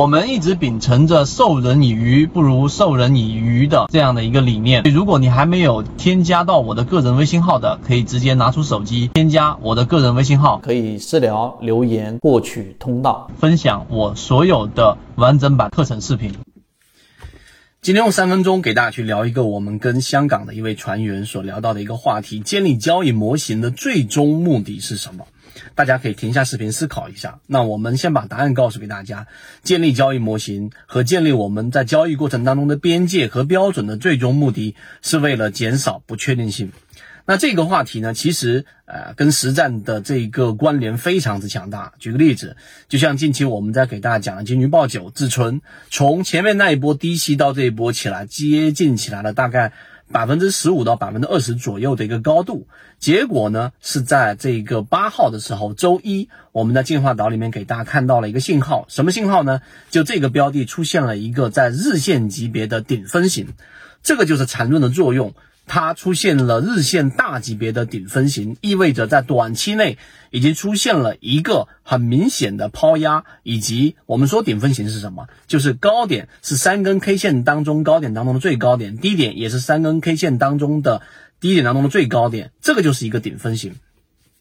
我们一直秉承着授人以鱼不如授人以渔的这样的一个理念。如果你还没有添加到我的个人微信号的，可以直接拿出手机添加我的个人微信号，可以私聊留言获取通道，分享我所有的完整版课程视频。今天用三分钟给大家去聊一个我们跟香港的一位船员所聊到的一个话题：建立交易模型的最终目的是什么？大家可以停下视频思考一下。那我们先把答案告诉给大家：建立交易模型和建立我们在交易过程当中的边界和标准的最终目的，是为了减少不确定性。那这个话题呢，其实呃跟实战的这个关联非常之强大。举个例子，就像近期我们在给大家讲的金鱼报九自存，从前面那一波低吸到这一波起来，接近起来了大概。百分之十五到百分之二十左右的一个高度，结果呢是在这个八号的时候，周一我们在进化岛里面给大家看到了一个信号，什么信号呢？就这个标的出现了一个在日线级别的顶分型，这个就是缠论的作用。它出现了日线大级别的顶分型，意味着在短期内已经出现了一个很明显的抛压，以及我们说顶分型是什么？就是高点是三根 K 线当中高点当中的最高点，低点也是三根 K 线当中的低点当中的最高点，这个就是一个顶分型，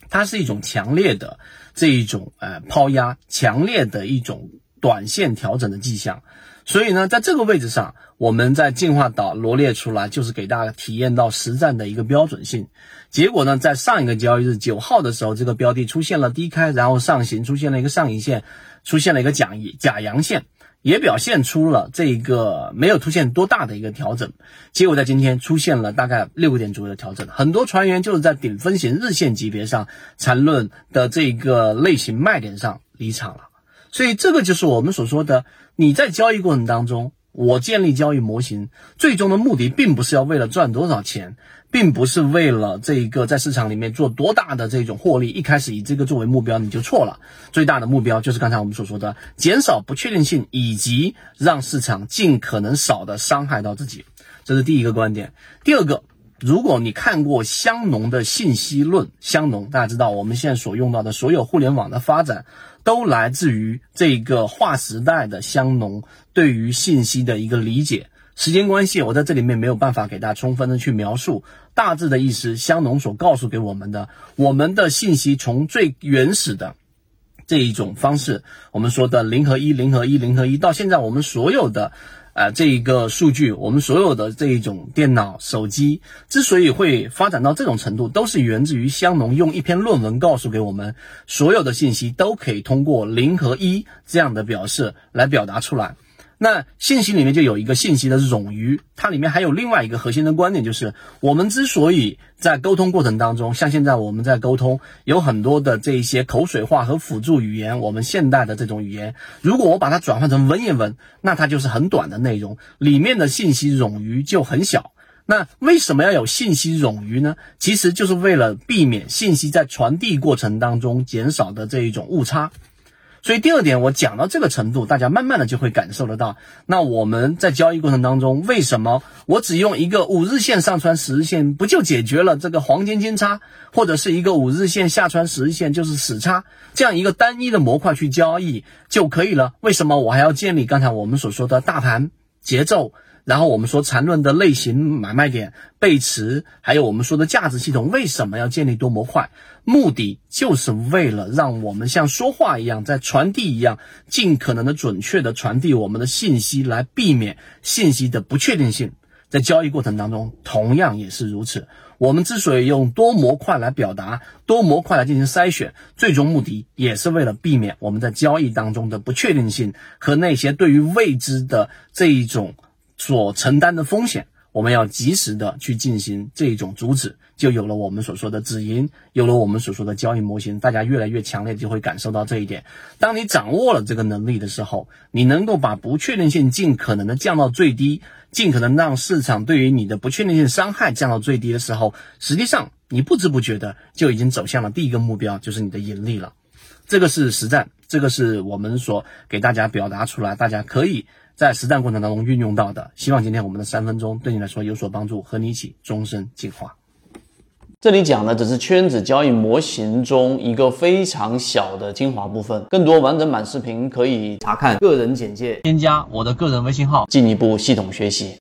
它是一种强烈的这一种呃抛压，强烈的一种短线调整的迹象。所以呢，在这个位置上，我们在进化岛罗列出来，就是给大家体验到实战的一个标准性。结果呢，在上一个交易日九号的时候，这个标的出现了低开，然后上行，出现了一个上影线，出现了一个假假阳线，也表现出了这个没有出现多大的一个调整。结果在今天出现了大概六个点左右的调整，很多船员就是在顶分型日线级别上缠论的这个类型卖点上离场了。所以这个就是我们所说的，你在交易过程当中，我建立交易模型，最终的目的并不是要为了赚多少钱，并不是为了这一个在市场里面做多大的这种获利。一开始以这个作为目标，你就错了。最大的目标就是刚才我们所说的，减少不确定性，以及让市场尽可能少的伤害到自己。这是第一个观点。第二个。如果你看过香农的信息论，香农大家知道，我们现在所用到的所有互联网的发展，都来自于这个划时代的香农对于信息的一个理解。时间关系，我在这里面没有办法给大家充分的去描述大致的意思。香农所告诉给我们的，我们的信息从最原始的这一种方式，我们说的零和一、零和一、零和一，到现在我们所有的。啊，这一个数据，我们所有的这一种电脑、手机之所以会发展到这种程度，都是源自于香农用一篇论文告诉给我们，所有的信息都可以通过零和一这样的表示来表达出来。那信息里面就有一个信息的冗余，它里面还有另外一个核心的观点，就是我们之所以在沟通过程当中，像现在我们在沟通，有很多的这一些口水话和辅助语言，我们现代的这种语言，如果我把它转换成文言文，那它就是很短的内容，里面的信息冗余就很小。那为什么要有信息冗余呢？其实就是为了避免信息在传递过程当中减少的这一种误差。所以第二点，我讲到这个程度，大家慢慢的就会感受得到。那我们在交易过程当中，为什么我只用一个五日线上穿十日线，不就解决了这个黄金金叉，或者是一个五日线下穿十日线就是死叉这样一个单一的模块去交易就可以了？为什么我还要建立刚才我们所说的大盘节奏？然后我们说缠论的类型、买卖点、背驰，还有我们说的价值系统，为什么要建立多模块？目的就是为了让我们像说话一样，在传递一样，尽可能的准确的传递我们的信息，来避免信息的不确定性。在交易过程当中，同样也是如此。我们之所以用多模块来表达，多模块来进行筛选，最终目的也是为了避免我们在交易当中的不确定性和那些对于未知的这一种。所承担的风险，我们要及时的去进行这种阻止，就有了我们所说的止盈，有了我们所说的交易模型，大家越来越强烈就会感受到这一点。当你掌握了这个能力的时候，你能够把不确定性尽可能的降到最低，尽可能让市场对于你的不确定性伤害降到最低的时候，实际上你不知不觉的就已经走向了第一个目标，就是你的盈利了。这个是实战，这个是我们所给大家表达出来，大家可以。在实战过程当中运用到的，希望今天我们的三分钟对你来说有所帮助，和你一起终身进化。这里讲的只是圈子交易模型中一个非常小的精华部分，更多完整版视频可以查看个人简介，添加我的个人微信号。进一步系统学习。